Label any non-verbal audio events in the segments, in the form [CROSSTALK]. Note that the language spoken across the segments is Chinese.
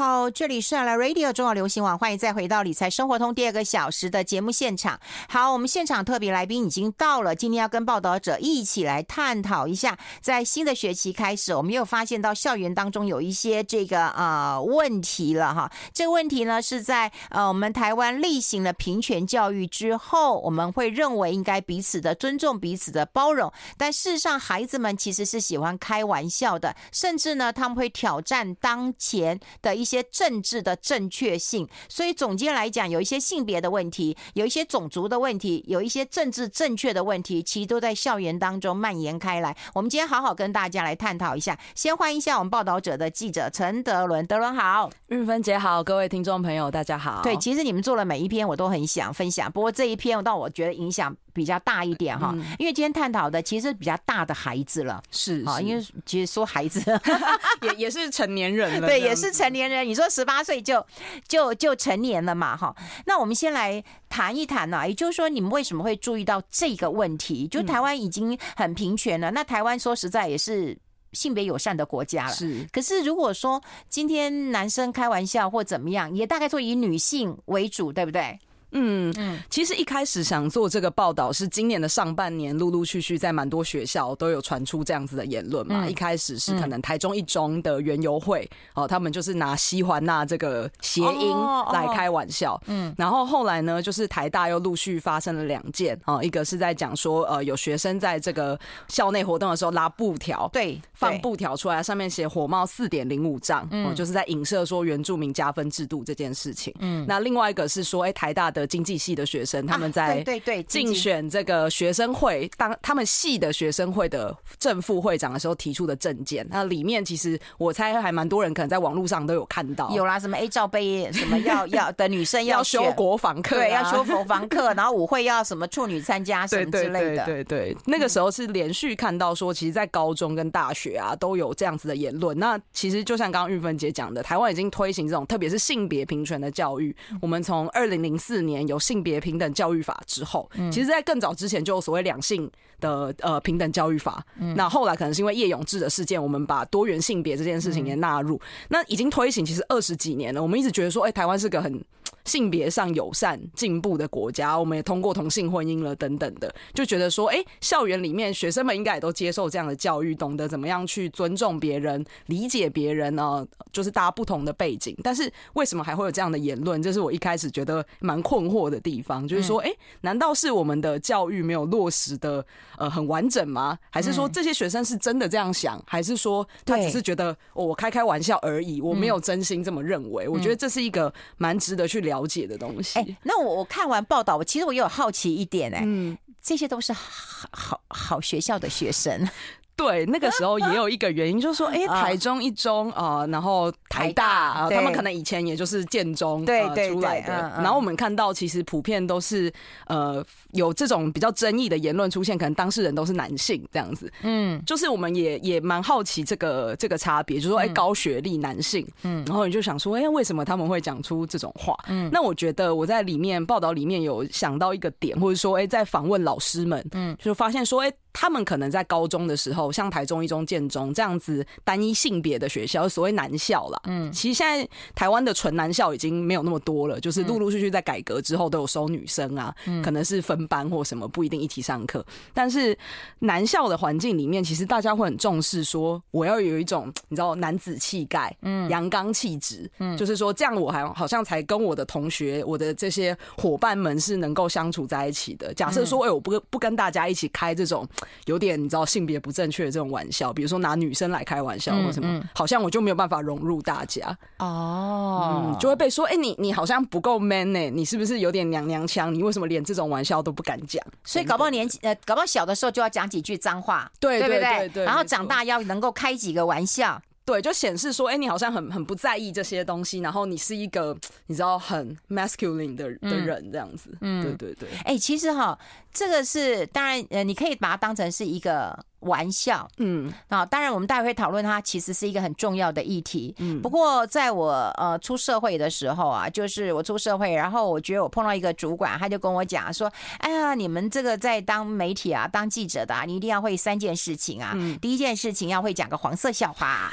好，这里是来 Radio 中广流行网，欢迎再回到理财生活通第二个小时的节目现场。好，我们现场特别来宾已经到了，今天要跟报道者一起来探讨一下，在新的学期开始，我们又发现到校园当中有一些这个呃问题了哈。这个问题呢是在呃我们台湾例行了平权教育之后，我们会认为应该彼此的尊重、彼此的包容，但事实上孩子们其实是喜欢开玩笑的，甚至呢他们会挑战当前的。一些政治的正确性，所以总结来讲，有一些性别的问题，有一些种族的问题，有一些政治正确的问题，其实都在校园当中蔓延开来。我们今天好好跟大家来探讨一下。先欢迎一下我们报道者的记者陈德伦，德伦好，日芬姐好，各位听众朋友大家好。对，其实你们做了每一篇，我都很想分享，不过这一篇让我觉得影响。比较大一点哈，因为今天探讨的其实比较大的孩子了，是啊，因为其实说孩子 [LAUGHS] 也也是成年人了，[LAUGHS] 对，也是成年人。你说十八岁就就就成年了嘛哈？那我们先来谈一谈呢，也就是说，你们为什么会注意到这个问题？就台湾已经很平权了，那台湾说实在也是性别友善的国家了，是。可是如果说今天男生开玩笑或怎么样，也大概说以女性为主，对不对？嗯嗯，其实一开始想做这个报道是今年的上半年，陆陆续续在蛮多学校都有传出这样子的言论嘛。一开始是可能台中一中的园游会哦，他们就是拿西环那这个谐音来开玩笑。嗯，然后后来呢，就是台大又陆续发生了两件啊，一个是在讲说呃有学生在这个校内活动的时候拉布条，对，放布条出来，上面写火冒四点零五丈，嗯，就是在影射说原住民加分制度这件事情。嗯，那另外一个是说，哎，台大的。经济系的学生，他们在对对竞选这个学生会当他们系的学生会的正副会长的时候提出的证件，那里面其实我猜还蛮多人可能在网络上都有看到，有啦，什么 A 罩杯，什么要 [LAUGHS] 要的女生要修国防课，对，要修国防课，然后舞会要什么处女参加什么之类的，对对对对，那个时候是连续看到说，其实，在高中跟大学啊都有这样子的言论。那其实就像刚刚玉芬姐讲的，台湾已经推行这种特别是性别平权的教育，我们从二零零四年。有性别平等教育法之后，其实，在更早之前就有所谓两性的呃平等教育法。那后来可能是因为叶永志的事件，我们把多元性别这件事情也纳入。那已经推行其实二十几年了，我们一直觉得说，哎，台湾是个很。性别上友善进步的国家，我们也通过同性婚姻了等等的，就觉得说，哎、欸，校园里面学生们应该也都接受这样的教育，懂得怎么样去尊重别人、理解别人呢？就是大家不同的背景，但是为什么还会有这样的言论？这是我一开始觉得蛮困惑的地方，就是说，哎、欸，难道是我们的教育没有落实的呃很完整吗？还是说这些学生是真的这样想？还是说他只是觉得我开开玩笑而已？我没有真心这么认为。我觉得这是一个蛮值得去了解的东西。哎，那我我看完报道，我其实我也有好奇一点，哎，嗯，这些都是好好好学校的学生。对，那个时候也有一个原因，就是说，[LAUGHS] 哎，台中一中啊，然后台大啊，他们可能以前也就是建中对出来的。然后我们看到，其实普遍都是呃有这种比较争议的言论出现，可能当事人都是男性这样子。嗯，就是我们也也蛮好奇这个这个差别，就是说，哎，高学历男性，嗯，然后你就想说，哎，为什么他们会讲出这种话？嗯，那我觉得我在里面报道里面有想到一个点，或者说，哎，在访问老师们，嗯，就发现说，哎。他们可能在高中的时候，像台中一中、建中这样子单一性别的学校，所谓男校啦。嗯，其实现在台湾的纯男校已经没有那么多了，就是陆陆续续在改革之后都有收女生啊，可能是分班或什么，不一定一起上课。但是男校的环境里面，其实大家会很重视说，我要有一种你知道男子气概，嗯，阳刚气质，嗯，就是说这样我还好像才跟我的同学、我的这些伙伴们是能够相处在一起的。假设说，哎，我不不跟大家一起开这种。有点你知道性别不正确的这种玩笑，比如说拿女生来开玩笑或什么，嗯嗯、好像我就没有办法融入大家哦、嗯，就会被说，哎、欸，你你好像不够 man 呢、欸，你是不是有点娘娘腔？你为什么连这种玩笑都不敢讲？所以搞不好年纪呃，搞不好小的时候就要讲几句脏话，对对对对，对，然后长大要能够开几个玩笑。对，就显示说，哎，你好像很很不在意这些东西，然后你是一个你知道很 masculine 的的人这样子。嗯，对对对。哎，其实哈，这个是当然，呃，你可以把它当成是一个玩笑，嗯，啊，当然我们待会会讨论它，其实是一个很重要的议题。嗯，不过在我呃出社会的时候啊，就是我出社会，然后我觉得我碰到一个主管，他就跟我讲说：“哎呀，你们这个在当媒体啊，当记者的啊，你一定要会三件事情啊。嗯、第一件事情要会讲个黄色笑话，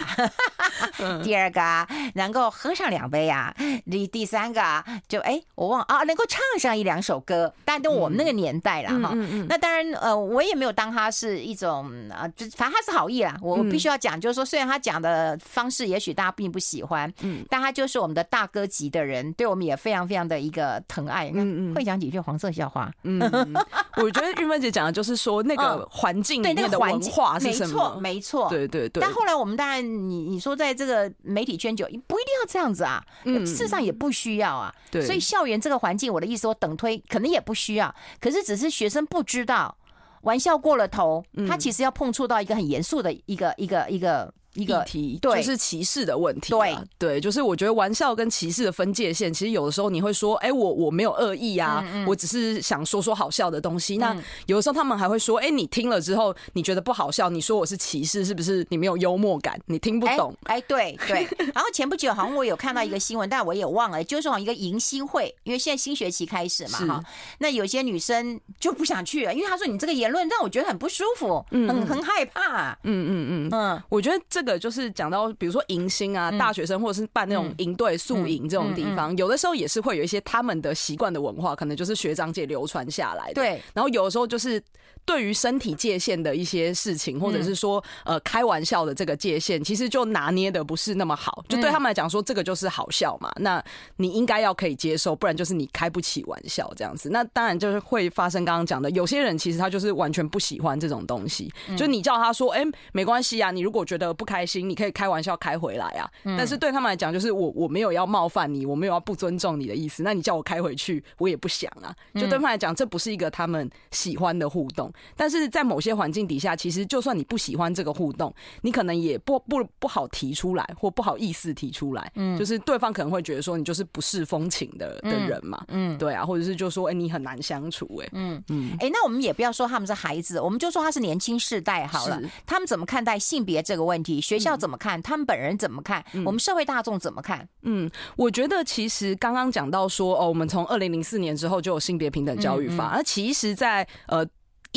[LAUGHS] 第二个能够喝上两杯啊，第第三个就哎我忘啊，能够唱上一两首歌。但都我们那个年代了哈。嗯、那当然呃，我也没有当他是一种。”啊，就反正他是好意啦，我必须要讲，就是说，虽然他讲的方式也许大家并不喜欢，嗯，但他就是我们的大哥级的人，对我们也非常非常的一个疼爱，嗯嗯，会讲几句黄色笑话，嗯，[LAUGHS] 我觉得玉芬姐讲的就是说那个环境里面的文化是什么，没错，没错，对对对。但后来我们当然，你你说在这个媒体圈就不一定要这样子啊，嗯，事实上也不需要啊，对，所以校园这个环境，我的意思说等推可能也不需要，可是只是学生不知道。玩笑过了头，他其实要碰触到一个很严肃的一个一个一个。一个题，对，就是歧视的问题。对，对，就是我觉得玩笑跟歧视的分界线，其实有的时候你会说，哎，我我没有恶意啊，我只是想说说好笑的东西。那有的时候他们还会说，哎，你听了之后你觉得不好笑，你说我是歧视，是不是？你没有幽默感，你听不懂。哎，对对。然后前不久好像我有看到一个新闻，但我也忘了，就是说一个迎新会，因为现在新学期开始嘛，哈。那有些女生就不想去了，因为她说你这个言论让我觉得很不舒服，很很害怕。嗯嗯嗯嗯，我觉得这个就是讲到，比如说迎新啊，大学生或者是办那种营队宿营这种地方，有的时候也是会有一些他们的习惯的文化，可能就是学长姐流传下来的。对，然后有的时候就是对于身体界限的一些事情，或者是说呃开玩笑的这个界限，其实就拿捏的不是那么好。就对他们来讲说，这个就是好笑嘛，那你应该要可以接受，不然就是你开不起玩笑这样子。那当然就是会发生刚刚讲的，有些人其实他就是完全不喜欢这种东西，就你叫他说，哎，没关系啊，你如果觉得不开心，你。可以开玩笑开回来啊，但是对他们来讲，就是我我没有要冒犯你，我没有要不尊重你的意思。那你叫我开回去，我也不想啊。就对他们来讲，这不是一个他们喜欢的互动。但是在某些环境底下，其实就算你不喜欢这个互动，你可能也不不不好提出来，或不好意思提出来。嗯，就是对方可能会觉得说你就是不是风情的的人嘛。嗯，对啊，或者是就说哎、欸、你很难相处哎、欸。嗯嗯，哎、欸，那我们也不要说他们是孩子，我们就说他是年轻世代好了。他们怎么看待性别这个问题？学校怎么？怎么看？他们本人怎么看？我们社会大众怎么看？嗯，我觉得其实刚刚讲到说，哦，我们从二零零四年之后就有性别平等教育法，而其实，在呃。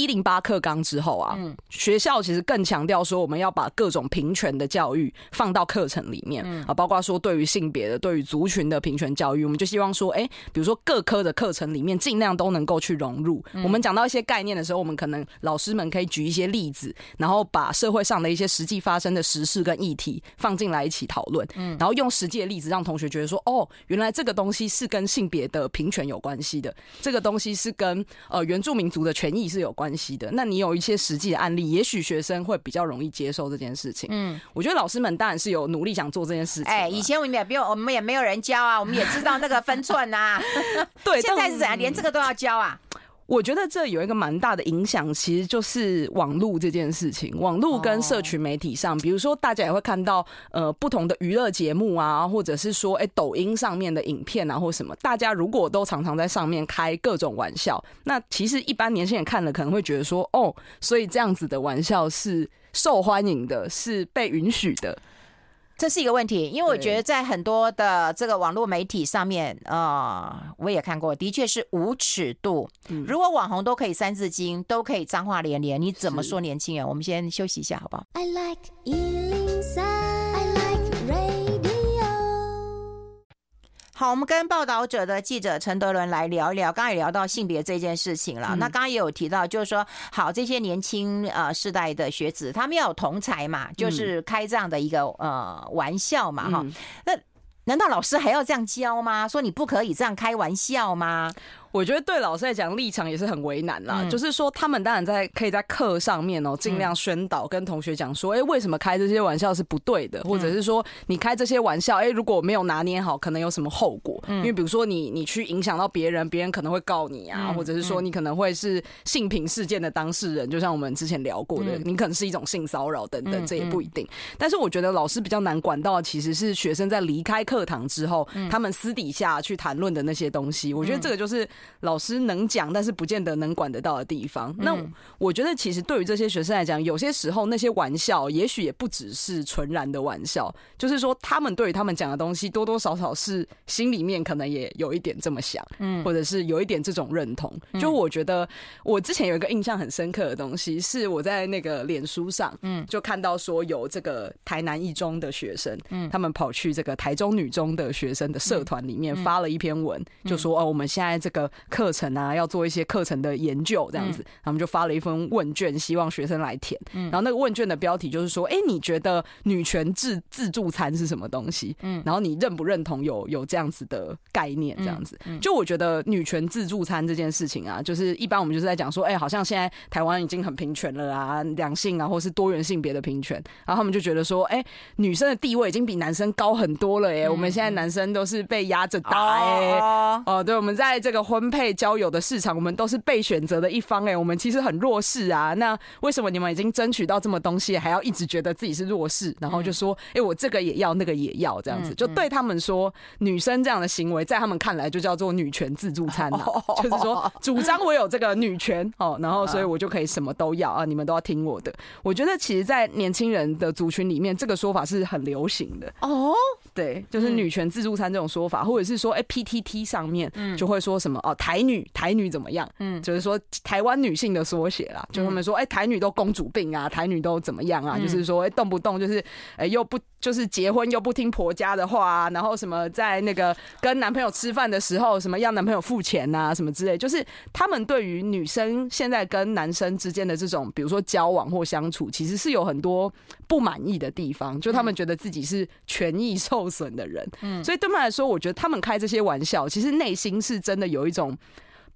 一零八课纲之后啊，学校其实更强调说，我们要把各种平权的教育放到课程里面啊，包括说对于性别的、对于族群的平权教育，我们就希望说，哎，比如说各科的课程里面尽量都能够去融入。我们讲到一些概念的时候，我们可能老师们可以举一些例子，然后把社会上的一些实际发生的实事跟议题放进来一起讨论，嗯。然后用实际的例子让同学觉得说，哦，原来这个东西是跟性别的平权有关系的，这个东西是跟呃原住民族的权益是有关系的，那你有一些实际的案例，也许学生会比较容易接受这件事情。嗯，我觉得老师们当然是有努力想做这件事情。哎，以前我们也不用，我们也没有人教啊，我们也知道那个分寸啊。[LAUGHS] 对，[LAUGHS] 现在是怎样，连这个都要教啊？我觉得这有一个蛮大的影响，其实就是网络这件事情。网络跟社群媒体上，比如说大家也会看到呃不同的娱乐节目啊，或者是说哎抖音上面的影片啊，或什么，大家如果都常常在上面开各种玩笑，那其实一般年轻人看了可能会觉得说哦，所以这样子的玩笑是受欢迎的，是被允许的。这是一个问题，因为我觉得在很多的这个网络媒体上面，啊、呃，我也看过，的确是无尺度。如果网红都可以三字经，都可以脏话连连，你怎么说年轻人？我们先休息一下，好不好？I like 好，我们跟报道者的记者陈德伦来聊一聊。刚才也聊到性别这件事情了。嗯、那刚刚也有提到，就是说，好，这些年轻呃世代的学子，他们要有同才嘛，就是开这样的一个呃玩笑嘛，哈、嗯。那难道老师还要这样教吗？说你不可以这样开玩笑吗？我觉得对老师来讲，立场也是很为难啦。嗯、就是说，他们当然在可以在课上面哦，尽量宣导跟同学讲说，哎、欸，为什么开这些玩笑是不对的，或者是说，你开这些玩笑，哎、欸，如果没有拿捏好，可能有什么后果？嗯、因为比如说你你去影响到别人，别人可能会告你啊，嗯、或者是说你可能会是性平事件的当事人，就像我们之前聊过的，嗯、你可能是一种性骚扰等等，这也不一定。但是我觉得老师比较难管到，其实是学生在离开课堂之后，他们私底下去谈论的那些东西。我觉得这个就是。老师能讲，但是不见得能管得到的地方。那我觉得，其实对于这些学生来讲，有些时候那些玩笑，也许也不只是纯然的玩笑，就是说他们对于他们讲的东西，多多少少是心里面可能也有一点这么想，嗯，或者是有一点这种认同。就我觉得，我之前有一个印象很深刻的东西，是我在那个脸书上，嗯，就看到说有这个台南一中的学生，嗯，他们跑去这个台中女中的学生的社团里面发了一篇文，就说哦，我们现在这个课程啊，要做一些课程的研究，这样子，他们就发了一份问卷，希望学生来填。然后那个问卷的标题就是说，哎，你觉得女权自自助餐是什么东西？嗯，然后你认不认同有有这样子的概念？这样子，就我觉得女权自助餐这件事情啊，就是一般我们就是在讲说，哎，好像现在台湾已经很平权了啊，两性啊，或是多元性别的平权，然后他们就觉得说，哎，女生的地位已经比男生高很多了，哎，我们现在男生都是被压着打，哎，哦，对，我们在这个婚配交友的市场，我们都是被选择的一方，哎，我们其实很弱势啊。那为什么你们已经争取到这么东西，还要一直觉得自己是弱势？然后就说，哎，我这个也要，那个也要，这样子，就对他们说，女生这样的行为，在他们看来就叫做女权自助餐，[LAUGHS] 就是说主张我有这个女权哦，然后所以我就可以什么都要啊，你们都要听我的。我觉得其实，在年轻人的族群里面，这个说法是很流行的哦。对，就是女权自助餐这种说法，或者是说，哎，PTT 上面就会说什么哦，台女台女怎么样？嗯，就是说台湾女性的缩写啦，就他们说，哎，台女都公主病啊，台女都怎么样啊？就是说，哎，动不动就是，哎，又不就是结婚又不听婆家的话啊，然后什么在那个跟男朋友吃饭的时候，什么要男朋友付钱啊，什么之类，就是他们对于女生现在跟男生之间的这种，比如说交往或相处，其实是有很多不满意的地方，就他们觉得自己是权益受损的人，嗯，所以对他们来说，我觉得他们开这些玩笑，其实内心是真的有一种。Robson.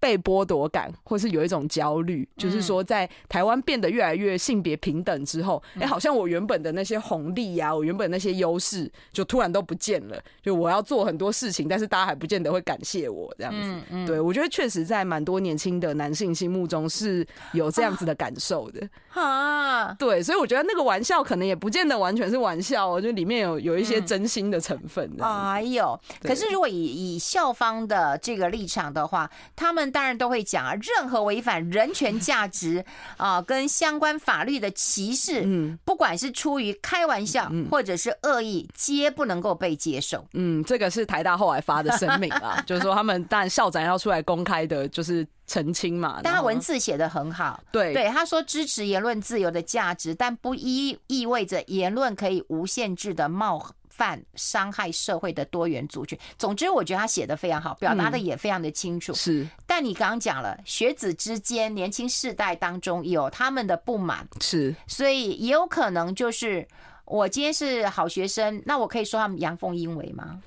被剥夺感，或是有一种焦虑，就是说，在台湾变得越来越性别平等之后，哎，好像我原本的那些红利呀，我原本那些优势，就突然都不见了。就我要做很多事情，但是大家还不见得会感谢我这样子。对，我觉得确实在蛮多年轻的男性心目中是有这样子的感受的。啊，对，所以我觉得那个玩笑可能也不见得完全是玩笑，我觉得里面有有一些真心的成分。哎呦，可是如果以以校方的这个立场的话，他们。当然都会讲啊，任何违反人权价值啊，跟相关法律的歧视，嗯，不管是出于开玩笑或者是恶意，皆不能够被接受。嗯，这个是台大后来发的声明啊，[LAUGHS] 就是说他们当然校长要出来公开的，就是澄清嘛。[LAUGHS] 但他文字写的很好，对对，他说支持言论自由的价值，但不意意味着言论可以无限制的冒犯伤害社会的多元族群。总之，我觉得他写的非常好，表达的也非常的清楚。是，但你刚刚讲了，学子之间、年轻世代当中有他们的不满，是，所以也有可能就是我今天是好学生，那我可以说他们阳奉阴违吗？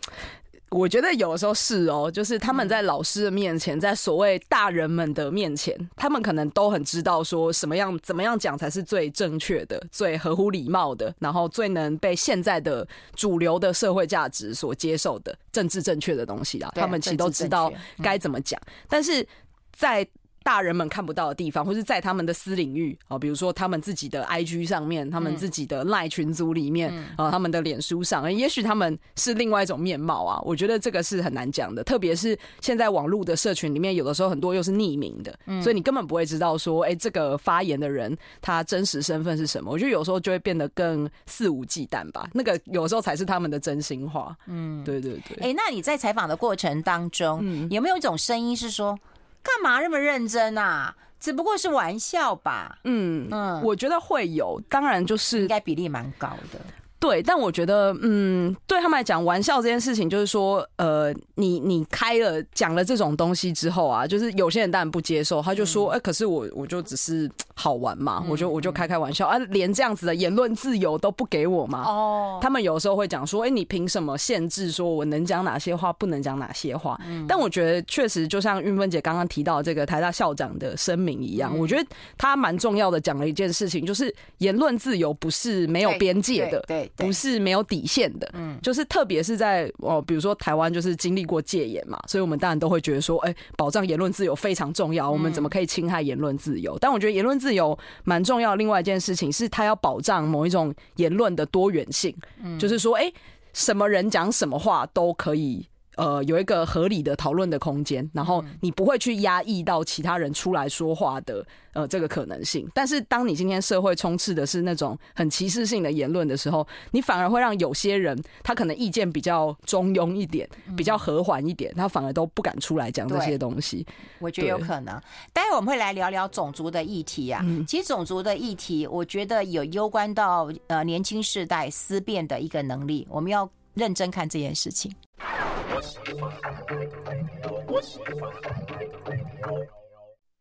我觉得有的时候是哦，就是他们在老师的面前，在所谓大人们的面前，他们可能都很知道说什么样、怎么样讲才是最正确的、最合乎礼貌的，然后最能被现在的主流的社会价值所接受的政治正确的东西啦。他们其实都知道该怎么讲，但是在。大人们看不到的地方，或是在他们的私领域啊，比如说他们自己的 IG 上面，他们自己的 LINE 群组里面啊，他们的脸书上，也许他们是另外一种面貌啊。我觉得这个是很难讲的，特别是现在网络的社群里面，有的时候很多又是匿名的，所以你根本不会知道说，哎，这个发言的人他真实身份是什么。我觉得有时候就会变得更肆无忌惮吧，那个有时候才是他们的真心话。嗯，对对对。哎，那你在采访的过程当中，有没有一种声音是说？干嘛那么认真啊？只不过是玩笑吧。嗯嗯，我觉得会有，当然就是应该比例蛮高的。对，但我觉得，嗯，对他们来讲，玩笑这件事情，就是说，呃，你你开了讲了这种东西之后啊，就是有些人当然不接受，他就说，哎、嗯欸，可是我我就只是好玩嘛，嗯、我就我就开开玩笑啊，连这样子的言论自由都不给我嘛？哦，他们有时候会讲说，哎、欸，你凭什么限制说我能讲哪些话，不能讲哪些话？嗯、但我觉得确实，就像韵芬姐刚刚提到这个台大校长的声明一样，嗯、我觉得他蛮重要的，讲了一件事情，就是言论自由不是没有边界的，对。对对不是没有底线的，嗯，就是特别是在哦，比如说台湾就是经历过戒严嘛，所以我们当然都会觉得说，哎，保障言论自由非常重要，我们怎么可以侵害言论自由？但我觉得言论自由蛮重要。另外一件事情是，它要保障某一种言论的多元性，就是说，哎，什么人讲什么话都可以。呃有一个合理的讨论的空间，然后你不会去压抑到其他人出来说话的呃这个可能性。但是当你今天社会充斥的是那种很歧视性的言论的时候，你反而会让有些人他可能意见比较中庸一点，比较和缓一点，他反而都不敢出来讲这些东西。我觉得有可能。待会我们会来聊聊种族的议题啊。其实种族的议题，我觉得有攸关到呃年轻世代思辨的一个能力，我们要认真看这件事情。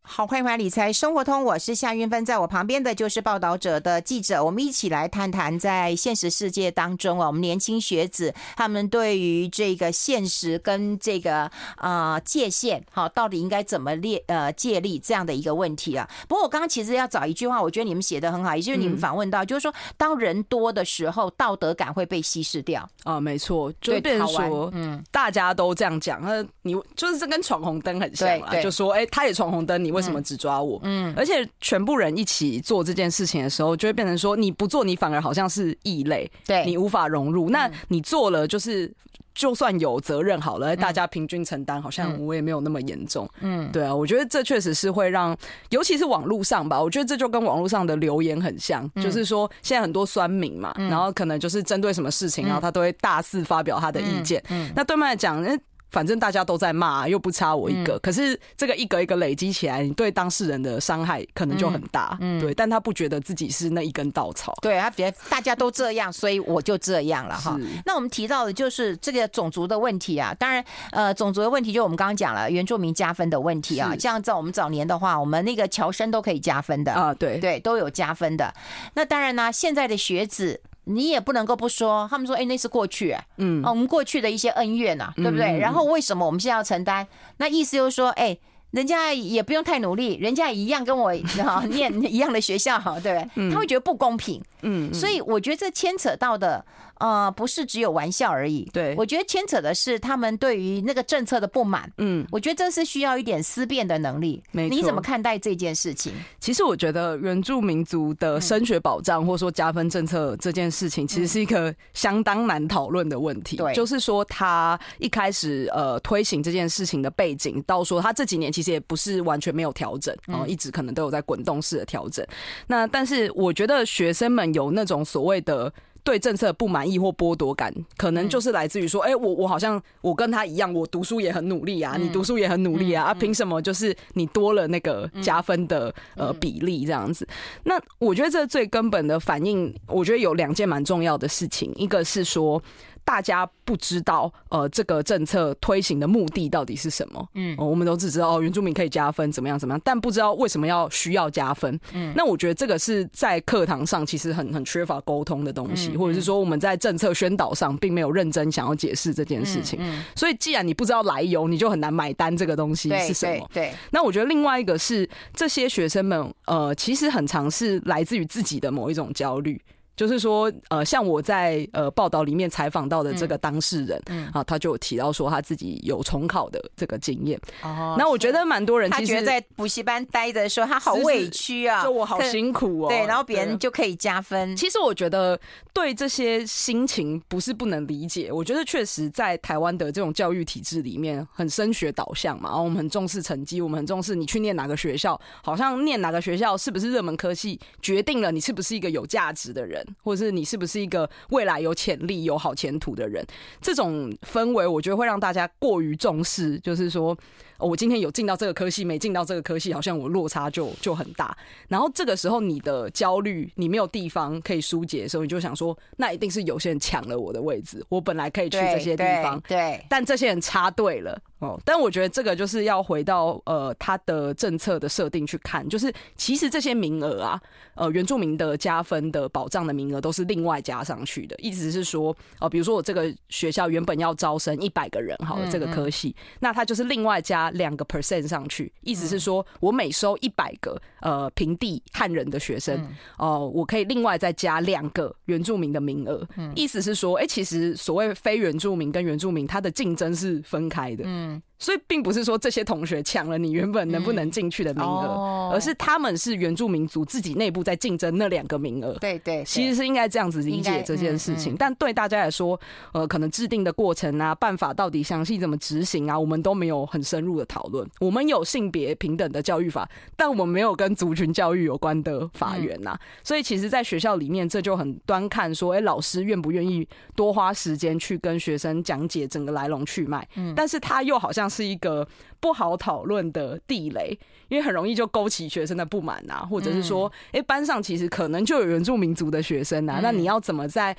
好，欢迎回来理财生活通，我是夏云芬，在我旁边的就是报道者的记者，我们一起来谈谈在现实世界当中啊，我们年轻学子他们对于这个现实跟这个啊、呃、界限，好，到底应该怎么列呃借力这样的一个问题啊。不过我刚刚其实要找一句话，我觉得你们写的很好，也就是你们访问到，嗯、就是说当人多的时候，道德感会被稀释掉啊，没错，就变成说，嗯，大家都这样讲，那你就是这跟闯红灯很像啊，就说哎、欸，他也闯红灯，你。为什么只抓我？嗯，而且全部人一起做这件事情的时候，就会变成说你不做，你反而好像是异类，对，你无法融入。那你做了，就是就算有责任好了，大家平均承担，好像我也没有那么严重。嗯，对啊，我觉得这确实是会让，尤其是网络上吧，我觉得这就跟网络上的留言很像，就是说现在很多酸民嘛，然后可能就是针对什么事情，然后他都会大肆发表他的意见。嗯，那对面来讲，反正大家都在骂，又不差我一个。嗯、可是这个一个一个累积起来，你对当事人的伤害可能就很大。嗯，对，但他不觉得自己是那一根稻草。对，他觉得大家都这样，所以我就这样了哈。那我们提到的就是这个种族的问题啊。当然，呃，种族的问题就我们刚刚讲了原住民加分的问题啊。像在我们早年的话，我们那个侨生都可以加分的啊。对对，都有加分的。那当然呢，现在的学子。你也不能够不说，他们说，哎，那是过去，欸，嗯，我们过去的一些恩怨呐，对不对？然后为什么我们现在要承担？那意思就是说，哎，人家也不用太努力，人家一样跟我哈 [LAUGHS] 念一样的学校，哈，对不对？他会觉得不公平，嗯，所以我觉得这牵扯到的。呃，不是只有玩笑而已。对，我觉得牵扯的是他们对于那个政策的不满。嗯，我觉得这是需要一点思辨的能力。没错，你怎么看待这件事情？其实我觉得原住民族的升学保障，或者说加分政策这件事情，其实是一个相当难讨论的问题。对，就是说他一开始呃推行这件事情的背景，到说他这几年其实也不是完全没有调整，然后一直可能都有在滚动式的调整。那但是我觉得学生们有那种所谓的。对政策不满意或剥夺感，可能就是来自于说，哎、欸，我我好像我跟他一样，我读书也很努力啊，你读书也很努力啊，啊，凭什么就是你多了那个加分的呃比例这样子？那我觉得这最根本的反应，我觉得有两件蛮重要的事情，一个是说。大家不知道，呃，这个政策推行的目的到底是什么？嗯，我们都只知道哦，原住民可以加分，怎么样怎么样，但不知道为什么要需要加分。嗯，那我觉得这个是在课堂上其实很很缺乏沟通的东西，或者是说我们在政策宣导上并没有认真想要解释这件事情。嗯，所以既然你不知道来由，你就很难买单这个东西是什么。对，那我觉得另外一个是这些学生们，呃，其实很常是来自于自己的某一种焦虑。就是说，呃，像我在呃报道里面采访到的这个当事人，嗯，啊，他就有提到说他自己有重考的这个经验。哦，那我觉得蛮多人他觉得在补习班待着的时候，他好委屈啊，就我好辛苦哦。对，然后别人就可以加分。其实我觉得对这些心情不是不能理解。我觉得确实在台湾的这种教育体制里面，很升学导向嘛，然后我们很重视成绩，我们很重视你去念哪个学校，好像念哪个学校是不是热门科系，决定了你是不是一个有价值的人。或者是你是不是一个未来有潜力、有好前途的人？这种氛围，我觉得会让大家过于重视，就是说。哦，我今天有进到这个科系，没进到这个科系，好像我落差就就很大。然后这个时候，你的焦虑，你没有地方可以疏解的时候，你就想说，那一定是有些人抢了我的位置。我本来可以去这些地方，对，对，但这些人插队了。哦，但我觉得这个就是要回到呃他的政策的设定去看，就是其实这些名额啊，呃，原住民的加分的保障的名额都是另外加上去的。意思是说，哦、呃，比如说我这个学校原本要招生一百个人，好了，这个科系，那他就是另外加。两个 percent 上去，意思是说我每收一百个呃平地汉人的学生哦、呃，我可以另外再加两个原住民的名额。意思是说，哎、欸，其实所谓非原住民跟原住民，他的竞争是分开的。嗯，所以并不是说这些同学抢了你原本能不能进去的名额，嗯，而是他们是原住民族自己内部在竞争那两个名额。对，对对，其实是应该这样子理解这件事情。但对大家来说，呃，可能制定的过程啊，办法到底详细怎么执行啊，我们都没有很深入的讨论。我们有性别平等的教育法，但我们没有跟族群教育有关的法源呐。所以其实，在学校里面，这就很端看说，哎，老师愿不愿意多花时间去跟学生讲解整个来龙去脉。嗯，但是他又好像是一个不好讨论的地雷，因为很容易就勾起学生的不满啊，或者是说，哎，班上其实可能就有原住民族的学生啊，那你要怎么在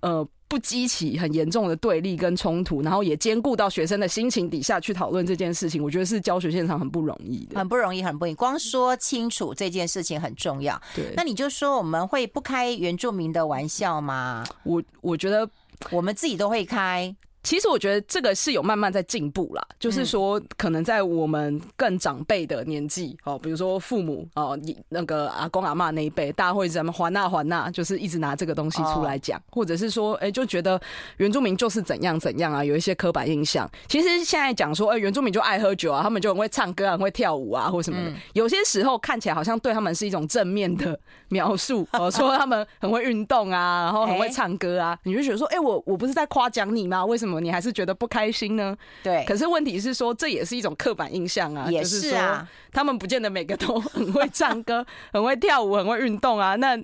呃不激起很严重的对立跟冲突，然后也兼顾到学生的心情底下去讨论这件事情？我觉得是教学现场很不容易的，很不容易，很不容易。光说清楚这件事情很重要。对，那你就说我们会不开原住民的玩笑吗？我我觉得我们自己都会开。其实我觉得这个是有慢慢在进步啦，就是说可能在我们更长辈的年纪哦，比如说父母哦，你那个阿公阿嬷那一辈，大家会怎么还那还那，就是一直拿这个东西出来讲，或者是说，哎，就觉得原住民就是怎样怎样啊，有一些刻板印象。其实现在讲说，哎，原住民就爱喝酒啊，他们就很会唱歌啊，很会跳舞啊，或什么的。有些时候看起来好像对他们是一种正面的描述，[LAUGHS] 哦，说他们很会运动啊，然后很会唱歌啊，你就觉得说，哎，我我不是在夸奖你吗？为什么？你还是觉得不开心呢？对，可是问题是说，这也是一种刻板印象啊，也是啊，他们不见得每个都 [LAUGHS] 很会唱歌、很会跳舞、很会运动啊，那。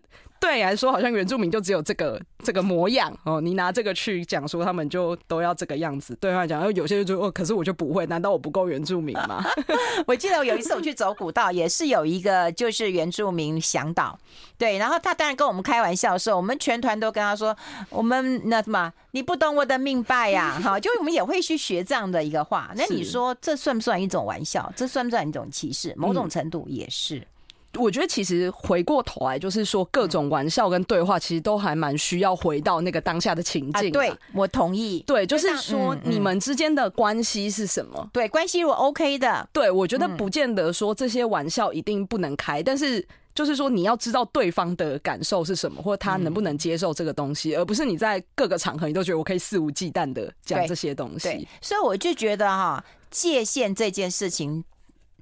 对你来说，好像原住民就只有这个这个模样哦。你拿这个去讲说，他们就都要这个样子。对他来讲，有些人就说哦，可是我就不会，难道我不够原住民吗？[LAUGHS] 我记得有一次我去走古道，也是有一个就是原住民向导，对，然后他当然跟我们开玩笑说，我们全团都跟他说，我们那什么，你不懂我的命败呀，哈，就我们也会去学这样的一个话。那你说这算不算一种玩笑？这算不算一种歧视？某种程度也是。嗯我觉得其实回过头来，就是说各种玩笑跟对话，其实都还蛮需要回到那个当下的情境。对，我同意。对，就是说你们之间的关系是什么？对，关系如果 OK 的，对，我觉得不见得说这些玩笑一定不能开，但是就是说你要知道对方的感受是什么，或他能不能接受这个东西，而不是你在各个场合你都觉得我可以肆无忌惮的讲这些东西。所以我就觉得哈，界限这件事情。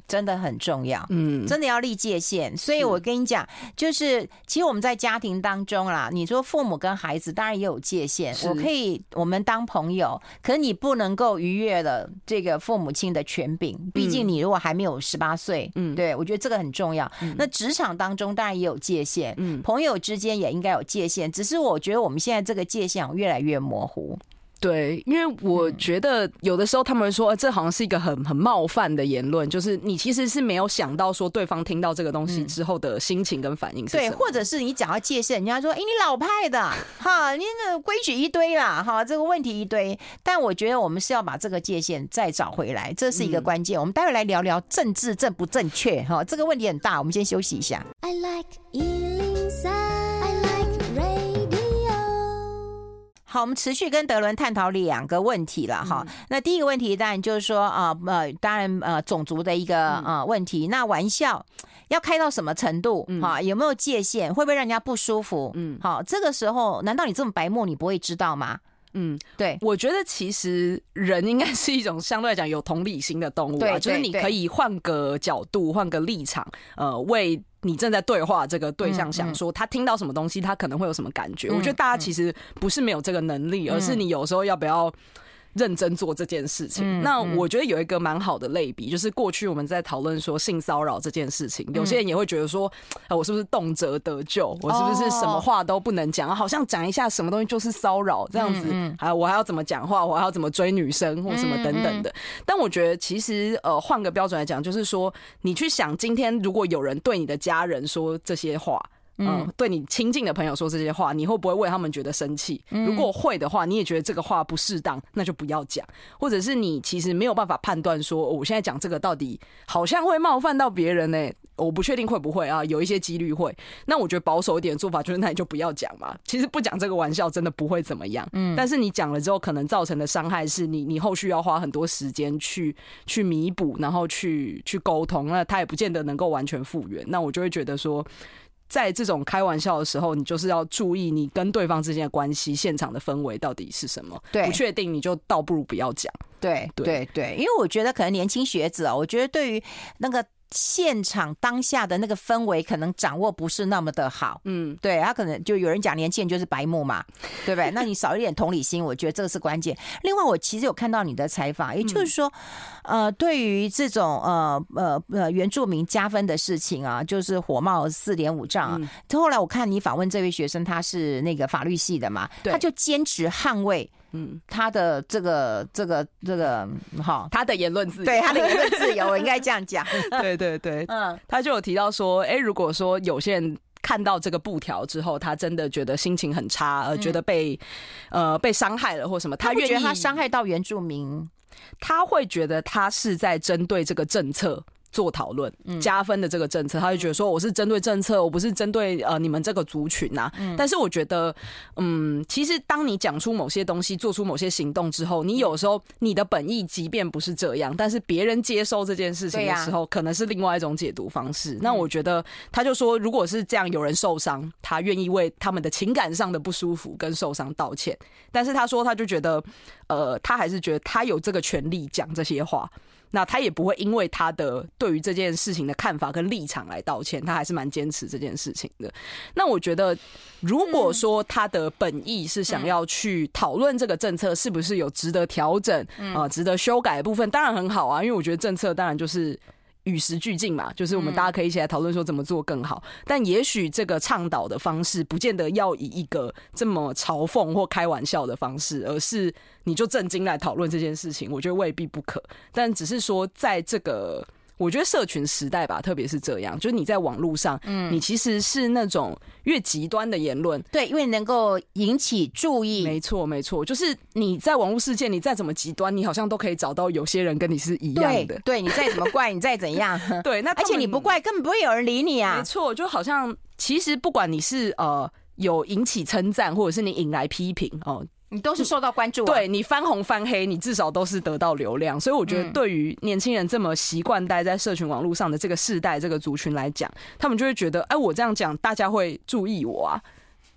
真的很重要，嗯，真的要立界限。所以我跟你讲，就是其实我们在家庭当中啦，你说父母跟孩子当然也有界限。我可以我们当朋友，可是你不能够逾越了这个父母亲的权柄。毕竟你如果还没有十八岁，嗯，对，我觉得这个很重要。那职场当中当然也有界限，嗯，朋友之间也应该有界限。只是我觉得我们现在这个界限越来越模糊。对，因为我觉得有的时候他们说，这好像是一个很很冒犯的言论，就是你其实是没有想到说对方听到这个东西之后的心情跟反应是什么。对，或者是你讲到界限，人家说，哎，你老派的哈，你那规矩一堆啦，哈，这个问题一堆。但我觉得我们是要把这个界限再找回来，这是一个关键。我们待会来聊聊政治正不正确哈，这个问题很大。我们先休息一下。I like 好，我们持续跟德伦探讨两个问题了哈。那第一个问题当然就是说啊呃，当然呃种族的一个呃问题。那玩笑要开到什么程度哈？有没有界限？会不会让人家不舒服？嗯，好，这个时候难道你这么白目你不会知道吗？嗯，对，我觉得其实人应该是一种相对来讲有同理心的动物啊，就是你可以换个角度、换个立场，呃，为。你正在对话这个对象，想说他听到什么东西，他可能会有什么感觉？我觉得大家其实不是没有这个能力，而是你有时候要不要。认真做这件事情，嗯、那我觉得有一个蛮好的类比，嗯、就是过去我们在讨论说性骚扰这件事情，嗯、有些人也会觉得说，[TSK] 啊，我是不是动辄得咎？我是不是什么话都不能讲？好像讲一下什么东西就是骚扰这样子，还有我还要怎么讲话？我还要怎么追女生或什么等等的？但我觉得其实呃，换个标准来讲，就是说你去想，今天如果有人对你的家人说这些话。嗯，对你亲近的朋友说这些话，你会不会为他们觉得生气？如果会的话，你也觉得这个话不适当，那就不要讲。或者是你其实没有办法判断说，我现在讲这个到底好像会冒犯到别人呢？我不确定会不会啊，有一些几率会。那我觉得保守一点的做法就是，那你就不要讲嘛。其实不讲这个玩笑真的不会怎么样。嗯，但是你讲了之后，可能造成的伤害是你你后续要花很多时间去去弥补，然后去去沟通，那他也不见得能够完全复原。那我就会觉得说。在这种开玩笑的时候，你就是要注意你跟对方之间的关系，现场的氛围到底是什么。对，不确定你就倒不如不要讲。对对对，因为我觉得可能年轻学子啊，我觉得对于那个。现场当下的那个氛围可能掌握不是那么的好，嗯，对，他可能就有人讲年轻人就是白目嘛，[LAUGHS] 对不对？那你少一点同理心，我觉得这个是关键。另外，我其实有看到你的采访，也就是说，呃，对于这种呃呃呃原住民加分的事情啊，就是火冒四点五丈啊。后来我看你访问这位学生，他是那个法律系的嘛，他就坚持捍卫。嗯，他的这个这个这个哈，他的言论自由，对他的言论自由，我应该这样讲。[LAUGHS] 对对对，嗯，他就有提到说，哎、欸，如果说有些人看到这个布条之后，他真的觉得心情很差，而觉得被、嗯、呃被伤害了或什么，他愿意，他觉得他伤害到原住民，他会觉得他是在针对这个政策。做讨论加分的这个政策，他就觉得说我是针对政策，我不是针对呃你们这个族群呐、啊。但是我觉得，嗯，其实当你讲出某些东西，做出某些行动之后，你有时候你的本意即便不是这样，但是别人接收这件事情的时候，可能是另外一种解读方式。那我觉得，他就说，如果是这样，有人受伤，他愿意为他们的情感上的不舒服跟受伤道歉。但是他说，他就觉得，呃，他还是觉得他有这个权利讲这些话。那他也不会因为他的对于这件事情的看法跟立场来道歉，他还是蛮坚持这件事情的。那我觉得，如果说他的本意是想要去讨论这个政策是不是有值得调整啊、值得修改的部分，当然很好啊，因为我觉得政策当然就是。与时俱进嘛，就是我们大家可以一起来讨论说怎么做更好。但也许这个倡导的方式，不见得要以一个这么嘲讽或开玩笑的方式，而是你就正经来讨论这件事情。我觉得未必不可，但只是说在这个。我觉得社群时代吧，特别是这样，就是你在网络上，嗯，你其实是那种越极端的言论，对，因为能够引起注意。没错，没错，就是你在网络世界，你再怎么极端，你好像都可以找到有些人跟你是一样的。对，对你再怎么怪，你再怎样，[LAUGHS] 对，那 [LAUGHS] 而且你不怪，根本不会有人理你啊。没错，就好像其实不管你是呃有引起称赞，或者是你引来批评哦。你都是受到关注，啊，对你翻红翻黑，你至少都是得到流量，所以我觉得对于年轻人这么习惯待在社群网络上的这个世代，这个族群来讲，他们就会觉得，哎，我这样讲，大家会注意我啊。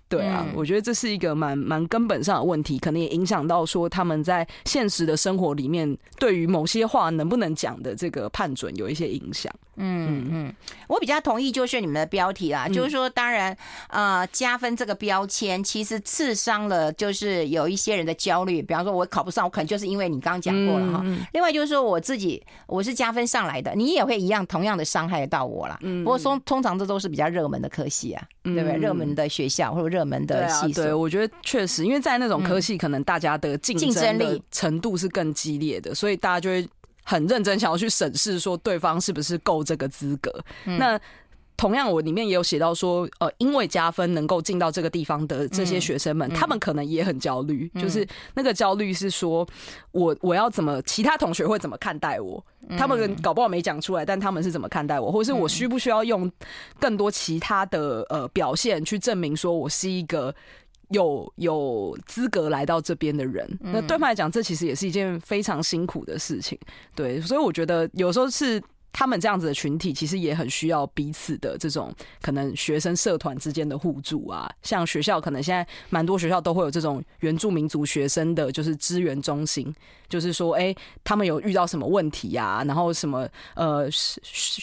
对啊，嗯、我觉得这是一个蛮蛮根本上的问题，可能也影响到说他们在现实的生活里面对于某些话能不能讲的这个判准有一些影响。嗯嗯，我比较同意就是你们的标题啦，嗯、就是说当然呃加分这个标签其实刺伤了就是有一些人的焦虑，比方说我考不上，我可能就是因为你刚刚讲过了哈。嗯、另外就是说我自己我是加分上来的，你也会一样同样的伤害到我啦。嗯，不过说通常这都是比较热门的科系啊，嗯、对不对？热门的学校或者。热门的系，对，我觉得确实，因为在那种科系，可能大家的竞争力程度是更激烈的，所以大家就会很认真想要去审视说对方是不是够这个资格。那同样，我里面也有写到说，呃，因为加分能够进到这个地方的这些学生们，他们可能也很焦虑，就是那个焦虑是说我我要怎么，其他同学会怎么看待我？他们搞不好没讲出来，但他们是怎么看待我，或者是我需不需要用更多其他的呃表现去证明说我是一个有有资格来到这边的人？那对他们来讲，这其实也是一件非常辛苦的事情。对，所以我觉得有时候是。他们这样子的群体，其实也很需要彼此的这种可能学生社团之间的互助啊。像学校，可能现在蛮多学校都会有这种原住民族学生的，就是支援中心。就是说，哎，他们有遇到什么问题呀？然后什么呃，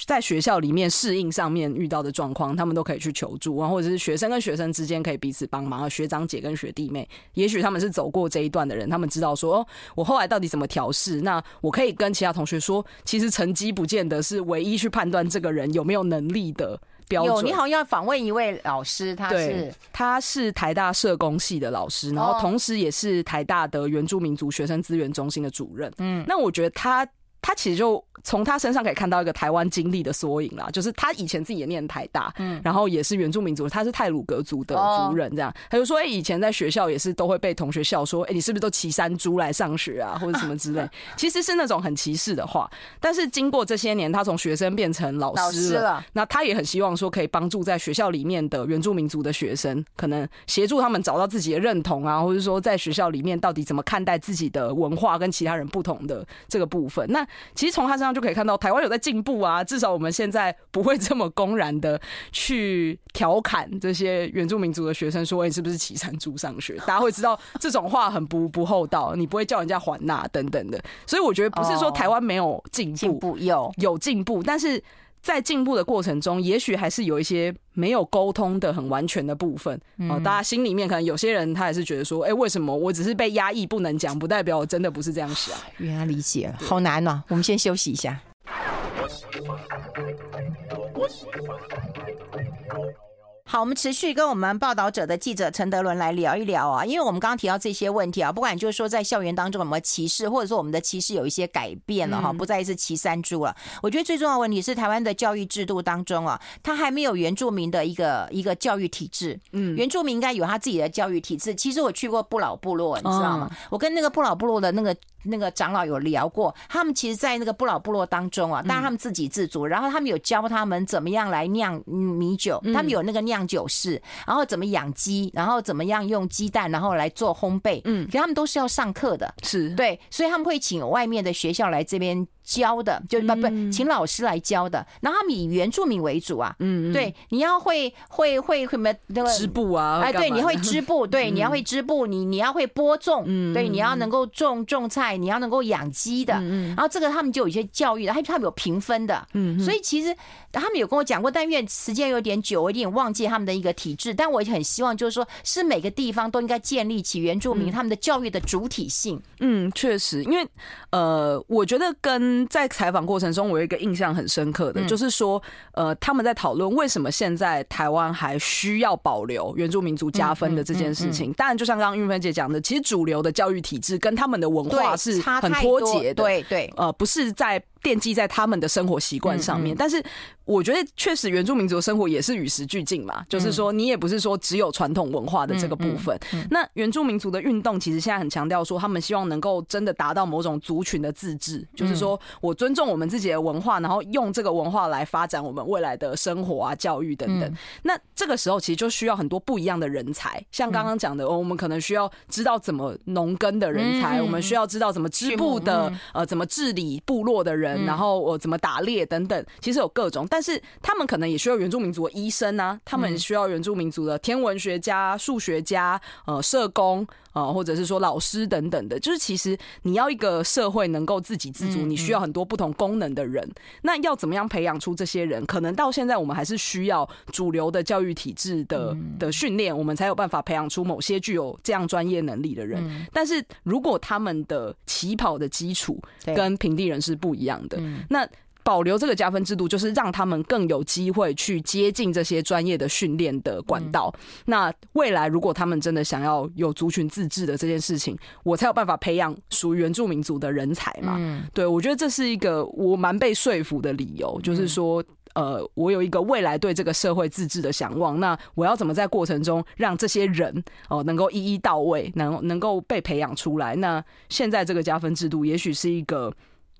在学校里面适应上面遇到的状况，他们都可以去求助，然后或者是学生跟学生之间可以彼此帮忙，学长姐跟学弟妹，也许他们是走过这一段的人，他们知道说，哦，我后来到底怎么调试？那我可以跟其他同学说，其实成绩不见得是唯一去判断这个人有没有能力的。有，你好像要访问一位老师，他是他是台大社工系的老师，然后同时也是台大的原住民族学生资源中心的主任。嗯，那我觉得他。他其实就从他身上可以看到一个台湾经历的缩影啦，就是他以前自己也念台大，嗯，然后也是原住民族，他是泰鲁格族的族人，这样，他就说，哎，以前在学校也是都会被同学笑说，哎，你是不是都骑山猪来上学啊，[LAUGHS] 或者什么之类，其实是那种很歧视的话。但是经过这些年，他从学生变成老师了，那他也很希望说可以帮助在学校里面的原住民族的学生，可能协助他们找到自己的认同啊，或者说在学校里面到底怎么看待自己的文化跟其他人不同的这个部分。那其实从他身上就可以看到，台湾有在进步啊。至少我们现在不会这么公然的去调侃这些原住民族的学生，说你是不是骑山猪上学？大家会知道这种话很不不厚道，你不会叫人家还纳等等的。所以我觉得不是说台湾没有进步，步有有进步，但是。在进步的过程中，也许还是有一些没有沟通的很完全的部分哦。大家心里面可能有些人他也是觉得说，哎，为什么我只是被压抑不能讲，不代表我真的不是这样想。原来理解了，好难哦。我们先休息一下。好，我们持续跟我们报道者的记者陈德伦来聊一聊啊，因为我们刚刚提到这些问题啊，不管就是说在校园当中有没有歧视，或者说我们的歧视有一些改变了哈，不再是骑山猪了。我觉得最重要的问题是台湾的教育制度当中啊，它还没有原住民的一个一个教育体制。嗯，原住民应该有他自己的教育体制。其实我去过不老部落，你知道吗？我跟那个不老部落的那个。那个长老有聊过，他们其实，在那个不老部落当中啊，当然他们自给自足，然后他们有教他们怎么样来酿米酒，他们有那个酿酒室，然后怎么养鸡，然后怎么样用鸡蛋，然后来做烘焙，嗯，可他们都是要上课的，是。对，所以他们会请外面的学校来这边。教的就不不，请老师来教的，然后他们以原住民为主啊，嗯，对，你要会会会什么那个织布啊，哎，对，你会织布，[LAUGHS] 对，你要会织布，你你要会播种，嗯，对，你要能够种种菜，你要能够养鸡的，嗯然后这个他们就有一些教育的，他他们有评分的，嗯，所以其实他们有跟我讲过，但因为时间有点久，我有点忘记他们的一个体制，但我也很希望就是说，是每个地方都应该建立起原住民他们的教育的主体性，嗯，确实，因为呃，我觉得跟在采访过程中，我有一个印象很深刻的，就是说，呃，他们在讨论为什么现在台湾还需要保留原住民族加分的这件事情。当然，就像刚刚玉芬姐讲的，其实主流的教育体制跟他们的文化是很脱节的，对对，呃，不是在。奠基在他们的生活习惯上面，但是我觉得确实原住民族的生活也是与时俱进嘛。就是说，你也不是说只有传统文化的这个部分。那原住民族的运动其实现在很强调说，他们希望能够真的达到某种族群的自治，就是说我尊重我们自己的文化，然后用这个文化来发展我们未来的生活啊、教育等等。那这个时候其实就需要很多不一样的人才，像刚刚讲的，我们可能需要知道怎么农耕的人才，我们需要知道怎么织布的，呃，怎么治理部落的人。然后我怎么打猎等等，其实有各种，但是他们可能也需要原住民族的医生啊，他们需要原住民族的天文学家、数学家、呃，社工。啊，或者是说老师等等的，就是其实你要一个社会能够自给自足，你需要很多不同功能的人。那要怎么样培养出这些人？可能到现在我们还是需要主流的教育体制的的训练，我们才有办法培养出某些具有这样专业能力的人。但是如果他们的起跑的基础跟平地人是不一样的，那。保留这个加分制度，就是让他们更有机会去接近这些专业的训练的管道。那未来如果他们真的想要有族群自治的这件事情，我才有办法培养属于原住民族的人才嘛。对，我觉得这是一个我蛮被说服的理由，就是说，呃，我有一个未来对这个社会自治的向往。那我要怎么在过程中让这些人哦能够一一到位，能能够被培养出来？那现在这个加分制度，也许是一个。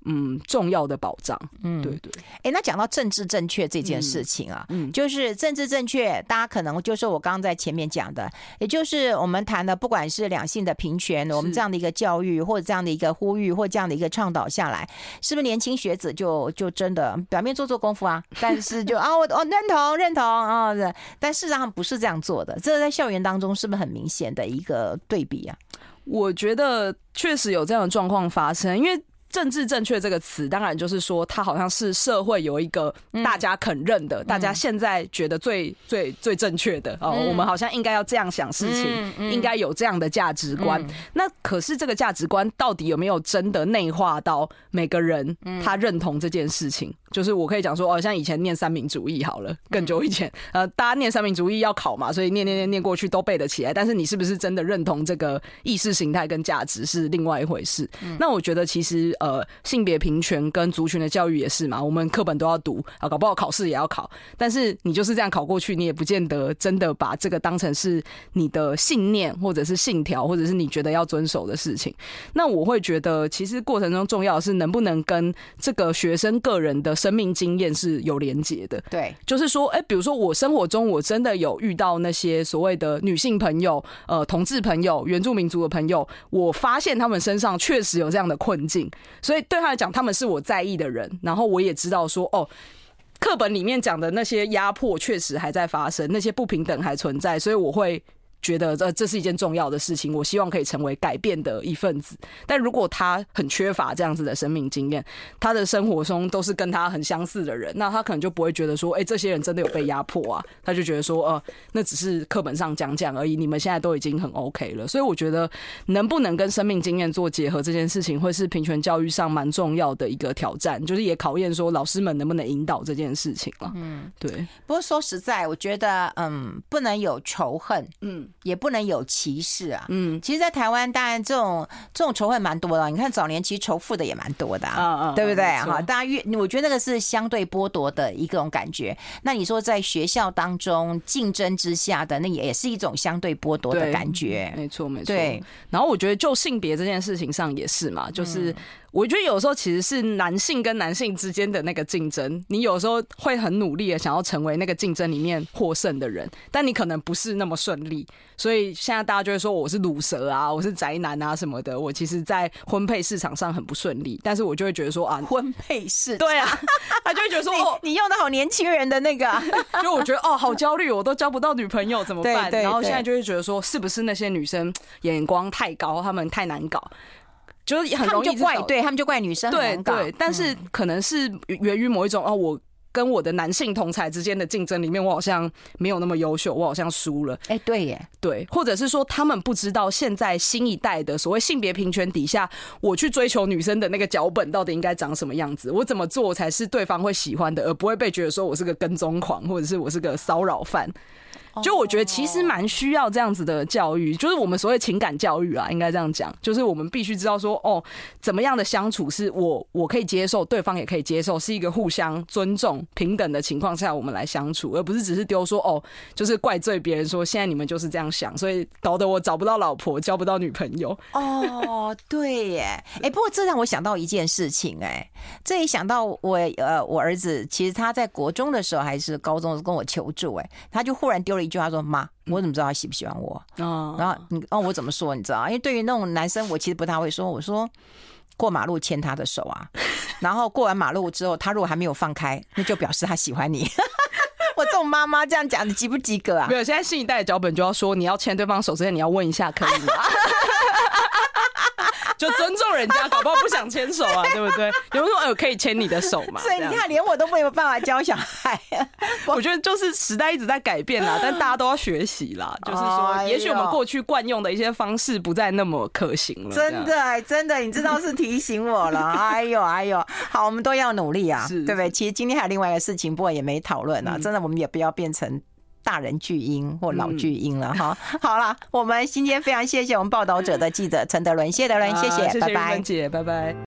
嗯，重要的保障。嗯，对对。哎，那讲到政治正确这件事情啊，嗯，就是政治正确，大家可能就是我刚刚在前面讲的，也就是我们谈的，不管是两性的平权，我们这样的一个教育，或者这样的一个呼吁，或这样的一个倡导下来，是不是年轻学子就就真的表面做做功夫啊？但是就 [LAUGHS] 啊，我我认同认同啊，但事实上不是这样做的。这在校园当中是不是很明显的一个对比啊？我觉得确实有这样的状况发生，因为。政治正确这个词，当然就是说，它好像是社会有一个大家肯认的，大家现在觉得最最最正确的哦，我们好像应该要这样想事情，应该有这样的价值观。那可是这个价值观到底有没有真的内化到每个人他认同这件事情？就是我可以讲说，哦，像以前念三民主义好了，更久以前，呃，大家念三民主义要考嘛，所以念念念念过去都背得起来。但是你是不是真的认同这个意识形态跟价值是另外一回事。那我觉得其实。呃，性别平权跟族群的教育也是嘛，我们课本都要读啊，搞不好考试也要考。但是你就是这样考过去，你也不见得真的把这个当成是你的信念，或者是信条，或者是你觉得要遵守的事情。那我会觉得，其实过程中重要的是能不能跟这个学生个人的生命经验是有连结的。对，就是说，哎，比如说我生活中我真的有遇到那些所谓的女性朋友、呃，同志朋友、原住民族的朋友，我发现他们身上确实有这样的困境，所以对他来讲，他们是我在意的人。然后我也知道说，哦，课本里面讲的那些压迫确实还在发生，那些不平等还存在，所以我会。觉得这这是一件重要的事情，我希望可以成为改变的一份子。但如果他很缺乏这样子的生命经验，他的生活中都是跟他很相似的人，那他可能就不会觉得说，哎，这些人真的有被压迫啊？他就觉得说，呃，那只是课本上讲讲而已。你们现在都已经很 OK 了，所以我觉得能不能跟生命经验做结合这件事情，会是平权教育上蛮重要的一个挑战，就是也考验说老师们能不能引导这件事情了。嗯，对。不过说实在，我觉得，嗯，不能有仇恨，嗯。也不能有歧视啊，嗯，其实，在台湾，当然这种这种仇恨蛮多的。你看早年其实仇富的也蛮多的，啊，对不对？哈，大家越，我觉得那个是相对剥夺的一种感觉。那你说在学校当中竞争之下的，那也是一种相对剥夺的感觉。没错，没错。对，然后我觉得就性别这件事情上也是嘛，就是。我觉得有时候其实是男性跟男性之间的那个竞争，你有时候会很努力的想要成为那个竞争里面获胜的人，但你可能不是那么顺利，所以现在大家就会说我是卤蛇啊，我是宅男啊什么的。我其实，在婚配市场上很不顺利，但是我就会觉得说啊，婚配市对啊，他就会觉得说 [LAUGHS] 哦，你用的好年轻人的那个，[LAUGHS] 就我觉得哦，好焦虑，我都交不到女朋友怎么办？然后现在就会觉得说，是不是那些女生眼光太高，她们太难搞？就是很容易就怪，对他们就怪女生对对，但是可能是源于某一种哦，我跟我的男性同才之间的竞争里面，我好像没有那么优秀，我好像输了。哎，对耶，对，或者是说他们不知道现在新一代的所谓性别平权底下，我去追求女生的那个脚本到底应该长什么样子，我怎么做才是对方会喜欢的，而不会被觉得说我是个跟踪狂，或者是我是个骚扰犯。就我觉得其实蛮需要这样子的教育，就是我们所谓情感教育啊，应该这样讲，就是我们必须知道说，哦，怎么样的相处是我我可以接受，对方也可以接受，是一个互相尊重、平等的情况下，我们来相处，而不是只是丢说，哦，就是怪罪别人说，现在你们就是这样想，所以搞得我找不到老婆，交不到女朋友。哦，对耶，哎，不过这让我想到一件事情，哎，这一想到我呃，我儿子其实他在国中的时候还是高中跟我求助，哎，他就忽然丢了。一句话说：“妈，我怎么知道他喜不喜欢我？”哦，然后你哦，我怎么说？你知道？因为对于那种男生，我其实不太会说。我说过马路牵他的手啊，[LAUGHS] 然后过完马路之后，他如果还没有放开，那就表示他喜欢你。[LAUGHS] 我这种妈妈这样讲，你及不及格啊？没有，现在新一代的脚本就要说，你要牵对方手之前，你要问一下，可以吗？[LAUGHS] 就尊重人家，搞不好不想牵手啊，对不对？有人说，哎，可以牵你的手嘛？所以你看，连我都没有办法教小孩。[LAUGHS] 我觉得就是时代一直在改变啦，[LAUGHS] 但大家都要学习啦。就是说，也许我们过去惯用的一些方式不再那么可行了。真的，真的，你知道是提醒我了。[LAUGHS] 哎呦，哎呦，好，我们都要努力啊，对不对？其实今天还有另外一个事情，不过也没讨论啊。真的，我们也不要变成。大人巨婴或老巨婴了哈，嗯、好了，我们今天非常谢谢我们报道者的记者陈德伦，谢谢德伦，谢谢，啊、谢谢拜拜，姐，拜拜。